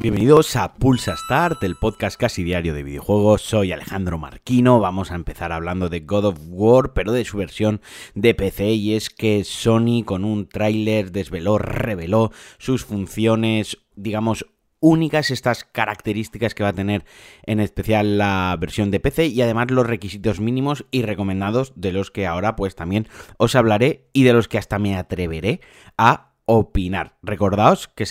Bienvenidos a Pulsa Start, el podcast casi diario de videojuegos. Soy Alejandro Marquino. Vamos a empezar hablando de God of War, pero de su versión de PC. Y es que Sony, con un tráiler, desveló, reveló sus funciones, digamos, únicas estas características que va a tener en especial la versión de PC y además los requisitos mínimos y recomendados de los que ahora pues también os hablaré y de los que hasta me atreveré a opinar. Recordaos que,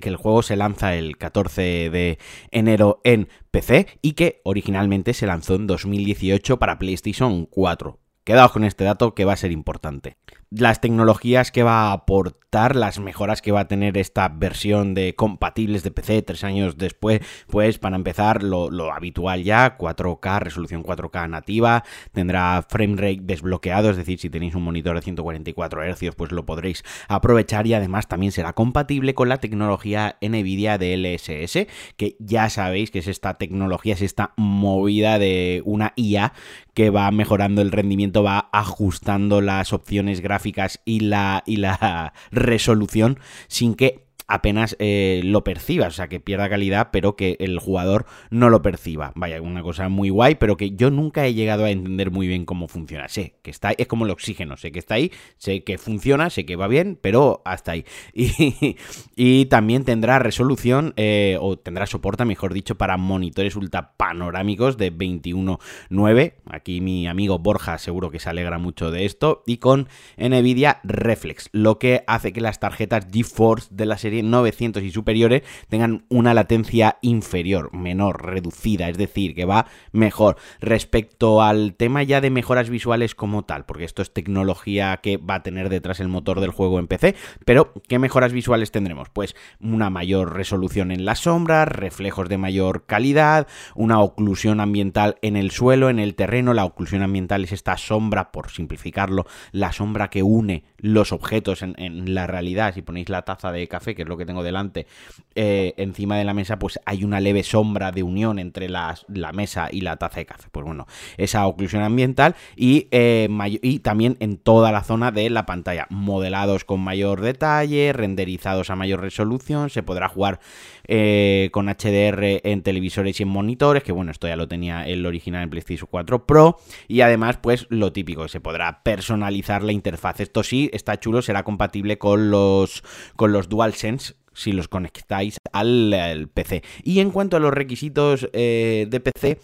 que el juego se lanza el 14 de enero en PC y que originalmente se lanzó en 2018 para PlayStation 4. Quedaos con este dato que va a ser importante. Las tecnologías que va a aportar, las mejoras que va a tener esta versión de compatibles de PC tres años después, pues para empezar lo, habitual ya, 4K, resolución 4K nativa, tendrá frame rate desbloqueado, es decir, si tenéis un monitor de 144 Hz, pues lo podréis aprovechar y además también será compatible con la tecnología NVIDIA de LSS, que ya sabéis que es esta tecnología, es esta movida de una IA que va mejorando el rendimiento, va ajustando las opciones gráficas y la, y la resolución sin que apenas eh, lo perciba, o sea, que pierda calidad, pero que el jugador no lo perciba. Vaya, una cosa muy guay, pero que yo nunca he llegado a entender muy bien cómo funciona. Sé que está ahí, es como el oxígeno, sé que está ahí, sé que funciona, sé que va bien, pero hasta ahí. Y, también tendrá resolución, eh, o tendrá soporte, mejor dicho, para monitores ultra panorámicos de 21.9. Aquí mi amigo Borja seguro que se alegra mucho de esto. Y con Nvidia Reflex, lo que hace que las tarjetas GeForce de la serie 900 y superiores tengan una latencia inferior, menor, reducida, es decir, que va mejor. Respecto al tema ya de mejoras visuales como tal, porque esto es tecnología que va a tener detrás el motor del juego en PC, pero ¿qué mejoras visuales tendremos? Pues una mayor resolución en las sombras, reflejos de mayor calidad, una oclusión ambiental en el suelo, en el terreno. La oclusión ambiental es esta sombra, por simplificarlo, la sombra que une los objetos en, la realidad. Si ponéis la taza de café, que es lo que tengo delante, eh, encima de la mesa, pues hay una leve sombra de unión entre la mesa y la taza de café. Pues bueno, esa oclusión ambiental y, eh, y también en toda la zona de la pantalla, modelados con mayor detalle, renderizados a mayor resolución, se podrá jugar eh, con HDR en televisores y en monitores, que bueno, esto ya lo tenía el original en PlayStation 4 Pro, y además pues lo típico, se podrá personalizar la interfaz. Esto sí, está chulo, será compatible con los, con los DualSense si los conectáis al, PC. Y en cuanto a los requisitos eh, de PC,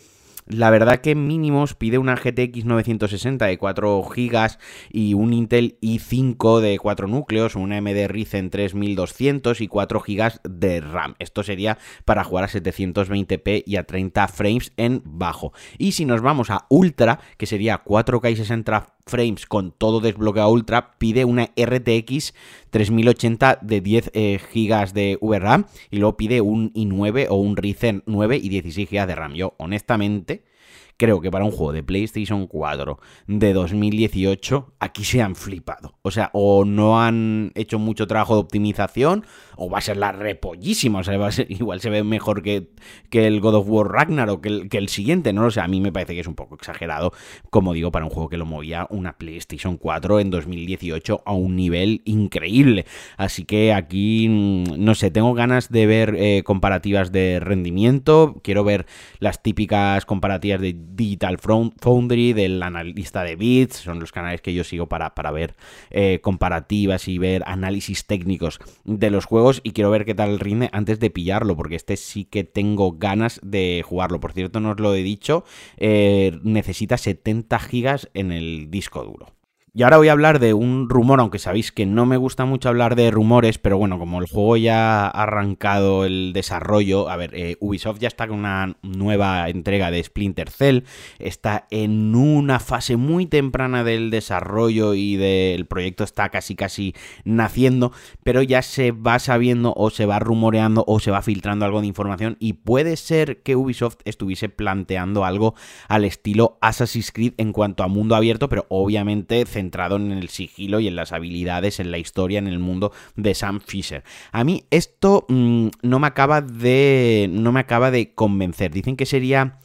la verdad que mínimos pide una GTX 960 de 4 GB y un Intel i5 de 4 núcleos, un AMD Ryzen 3200 y 4 GB de RAM. Esto sería para jugar a 720p y a 30 frames en bajo. Y si nos vamos a Ultra, que sería 4K y 60 frames con todo desbloqueado ultra, pide una RTX 3080 de 10 eh, GB de VRAM y luego pide un i9 o un Ryzen 9 y 16 GB de RAM. Yo, honestamente, creo que para un juego de PlayStation 4 de 2018, aquí se han flipado. O sea, o no han hecho mucho trabajo de optimización, o va a ser la repollísima. O sea, igual se ve mejor que, que el God of War Ragnarok, que el, que el siguiente, ¿no? O sea, a mí me parece que es un poco exagerado, como digo, para un juego que lo movía una PlayStation 4 en 2018 a un nivel increíble. Así que aquí, mm, no sé, tengo ganas de ver eh, comparativas de rendimiento. Quiero ver las típicas comparativas de Digital Foundry, del analista de bits, son los canales que yo sigo para, para ver eh, comparativas y ver análisis técnicos de los juegos y quiero ver qué tal rinde antes de pillarlo, porque este sí que tengo ganas de jugarlo. Por cierto, no os lo he dicho, eh, necesita 70 gigas en el disco duro. Y ahora voy a hablar de un rumor, aunque sabéis que no me gusta mucho hablar de rumores, pero bueno, como el juego ya ha arrancado el desarrollo, a ver, eh, Ubisoft ya está con una nueva entrega de Splinter Cell, está en una fase muy temprana del desarrollo y del proyecto está casi casi naciendo, pero ya se va sabiendo o se va rumoreando o se va filtrando algo de información y puede ser que Ubisoft estuviese planteando algo al estilo Assassin's Creed en cuanto a mundo abierto, pero obviamente en el sigilo y en las habilidades, en la historia, en el mundo de Sam Fisher. A mí esto mm, no me acaba de. no me acaba de convencer. Dicen que sería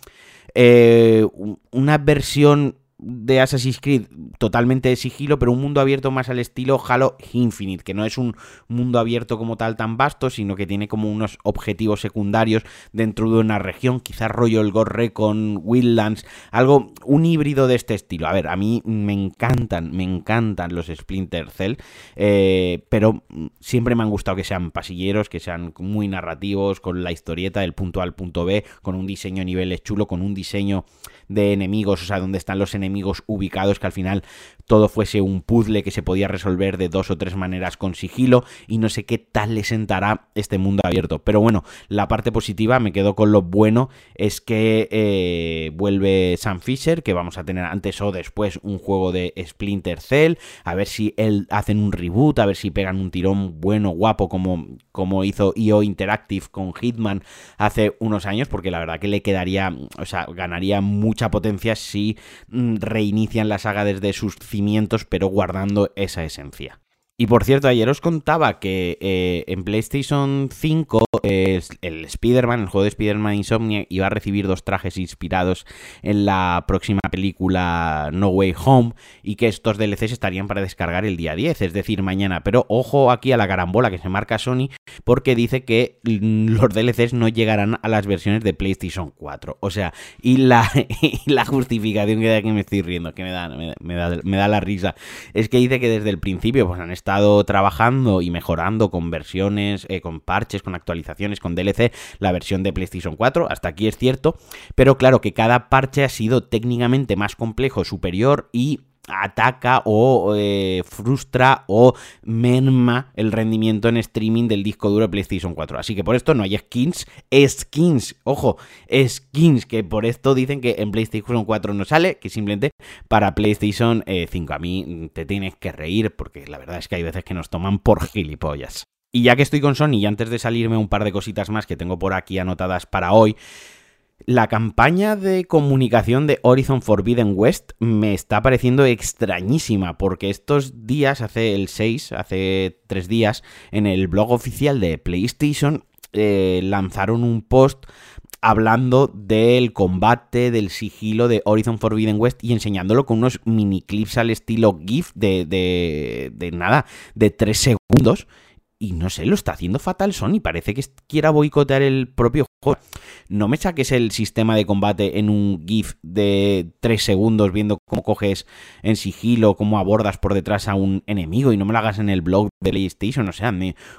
eh, una versión de Assassin's Creed totalmente de sigilo, pero un mundo abierto más al estilo Halo Infinite, que no es un mundo abierto como tal tan vasto, sino que tiene como unos objetivos secundarios dentro de una región, quizás rollo el Gorre con Wildlands, algo, un híbrido de este estilo. A ver, a mí me encantan, me encantan los Splinter Cell, eh, pero siempre me han gustado que sean pasilleros, que sean muy narrativos, con la historieta del punto A al punto B, con un diseño a niveles chulo, con un diseño de enemigos, o sea, donde están los enemigos ubicados, que al final todo fuese un puzzle que se podía resolver de dos o tres maneras con sigilo y no sé qué tal le sentará este mundo abierto. Pero bueno, la parte positiva, me quedo con lo bueno, es que eh, vuelve Sam Fisher, que vamos a tener antes o después un juego de Splinter Cell, a ver si él hacen un reboot, a ver si pegan un tirón bueno, guapo, como, como hizo IO Interactive con Hitman hace unos años, porque la verdad que le quedaría, o sea, ganaría mucha potencia si mm, reinician la saga desde sus cimientos, pero guardando esa esencia. Y por cierto, ayer os contaba que eh, en PlayStation 5 el Spider-Man, el juego de Spider-Man Insomnia, iba a recibir dos trajes inspirados en la próxima película No Way Home y que estos DLCs estarían para descargar el día 10, es decir, mañana. Pero ojo aquí a la carambola que se marca Sony porque dice que los DLCs no llegarán a las versiones de PlayStation 4. O sea, y la, justificación que me estoy riendo, que me da, me, da, me da la risa, es que dice que desde el principio pues han estado trabajando y mejorando con versiones, eh, con parches, con actualizaciones, con DLC, la versión de PlayStation 4. Hasta aquí es cierto. Pero claro que cada parche ha sido técnicamente más complejo, superior y ataca o eh, frustra o merma el rendimiento en streaming del disco duro de PlayStation 4. Así que por esto no hay skins, skins, ojo, skins, que por esto dicen que en PlayStation 4 no sale, que simplemente para PlayStation 5. Eh, A mí te tienes que reír porque la verdad es que hay veces que nos toman por gilipollas. Y ya que estoy con Sony y antes de salirme un par de cositas más que tengo por aquí anotadas para hoy, la campaña de comunicación de Horizon Forbidden West me está pareciendo extrañísima porque estos días, hace el 6, hace 3 días, en el blog oficial de PlayStation eh, lanzaron un post hablando del combate, del sigilo de Horizon Forbidden West y enseñándolo con unos mini clips al estilo GIF de, de, de nada, de 3 segundos y no sé, lo está haciendo fatal Sony. Parece que quiera boicotear el propio juego. No me saques el sistema de combate en un GIF de 3 segundos viendo cómo coges en sigilo, cómo abordas por detrás a un enemigo y no me lo hagas en el blog de PlayStation. O sea,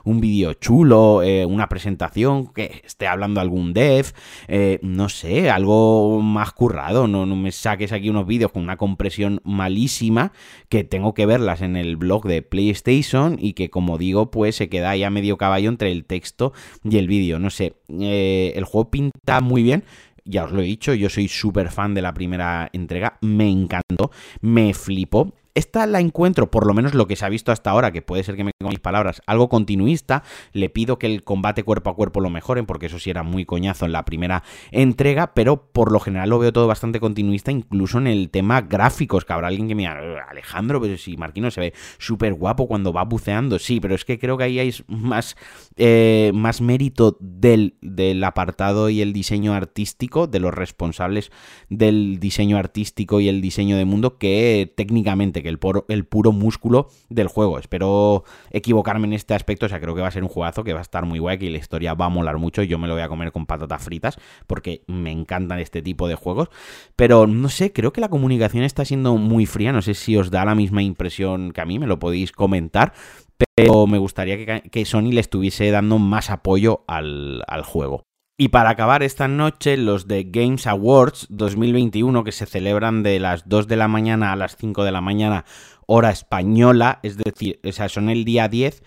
un vídeo chulo, eh, una presentación que esté hablando algún dev, eh, no sé, algo más currado. No, me saques aquí unos vídeos con una compresión malísima que tengo que verlas en el blog de PlayStation y que, como digo, pues se queda ya medio caballo entre el texto y el vídeo. No sé, eh, el juego pinta muy bien. Ya os lo he dicho, yo soy súper fan de la primera entrega, me encantó, me flipó esta la encuentro, por lo menos lo que se ha visto hasta ahora, que puede ser que me con mis palabras, algo continuista. Le pido que el combate cuerpo a cuerpo lo mejoren, porque eso sí era muy coñazo en la primera entrega, pero por lo general lo veo todo bastante continuista, incluso en el tema gráficos, que habrá alguien que me Alejandro, pero si Marquino se ve súper guapo cuando va buceando, sí, pero es que creo que ahí hay más, eh, más mérito del, del apartado y el diseño artístico, de los responsables del diseño artístico y el diseño de mundo, que técnicamente que el, el puro músculo del juego. Espero equivocarme en este aspecto, o sea, creo que va a ser un juegazo que va a estar muy guay, y la historia va a molar mucho. Yo me lo voy a comer con patatas fritas porque me encantan este tipo de juegos. Pero no sé, creo que la comunicación está siendo muy fría. No sé si os da la misma impresión que a mí, me lo podéis comentar. Pero me gustaría que, que Sony le estuviese dando más apoyo al, al juego. Y para acabar esta noche, los de Games Awards 2021, que se celebran de las 2 de la mañana a las 5 de la mañana, hora española, es decir, o sea, son el día 10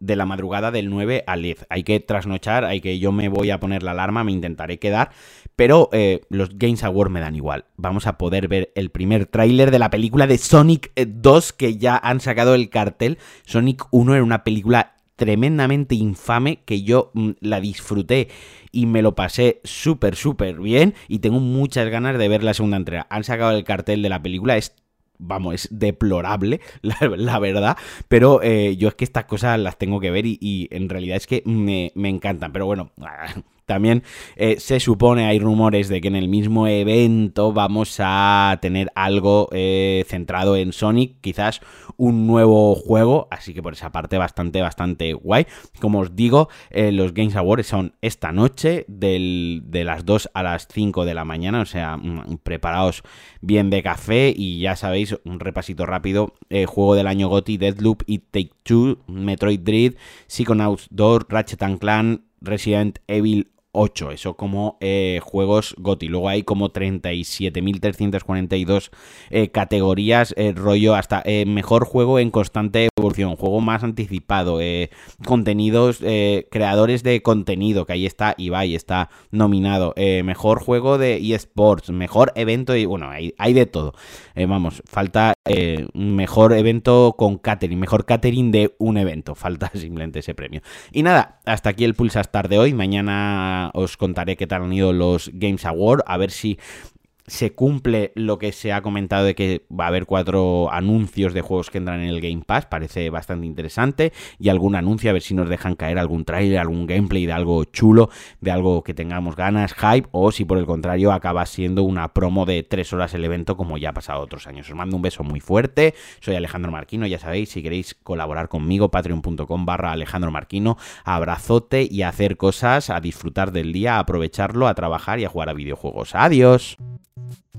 de la madrugada del 9 al 10. Hay que trasnochar, hay que yo me voy a poner la alarma, me intentaré quedar, pero eh, los Games Awards me dan igual. Vamos a poder ver el primer tráiler de la película de Sonic 2 que ya han sacado el cartel. Sonic 1 era una película tremendamente infame que yo mm, la disfruté y me lo pasé súper, súper bien y tengo muchas ganas de ver la segunda entrega. Han sacado el cartel de la película, es vamos, es deplorable, la, verdad, pero eh, yo es que estas cosas las tengo que ver y, en realidad es que me, me encantan, pero bueno, también eh, se supone, hay rumores de que en el mismo evento vamos a tener algo eh, centrado en Sonic, quizás un nuevo juego, así que por esa parte bastante, bastante guay. Como os digo, eh, los Games Awards son esta noche, del, de las 2 a las 5 de la mañana, o sea, mm, preparaos bien de café y ya sabéis, un repasito rápido, juego del año GOTY, Deadloop y Take Two, Metroid Dread, Psychonauts 2, Ratchet Clan, Resident Evil 8, eso como eh, juegos GOTI. Luego hay como 37.342 eh, categorías, eh, rollo hasta mejor juego en constante evolución, juego más anticipado, contenidos, creadores de contenido, que ahí está Ibai, está nominado, mejor juego de eSports, mejor evento, y bueno, hay, hay de todo. vamos, falta mejor evento con catering, mejor catering de un evento, falta simplemente ese premio. Y nada, hasta aquí el Pulsar de hoy, mañana os contaré qué tal han ido los Games Awards, a ver si se cumple lo que se ha comentado de que va a haber cuatro anuncios de juegos que entran en el Game Pass, parece bastante interesante, y algún anuncio, a ver si nos dejan caer algún trailer, algún gameplay de algo chulo, de algo que tengamos ganas, hype, o si por el contrario acaba siendo una promo de tres horas el evento como ya ha pasado otros años. Os mando un beso muy fuerte, soy Alejandro Marquino, ya sabéis, si queréis colaborar conmigo, patreon.com barra Alejandro Marquino, abrazote y hacer cosas, a disfrutar del día, a aprovecharlo, a trabajar y a jugar a videojuegos. Adiós. Thank you.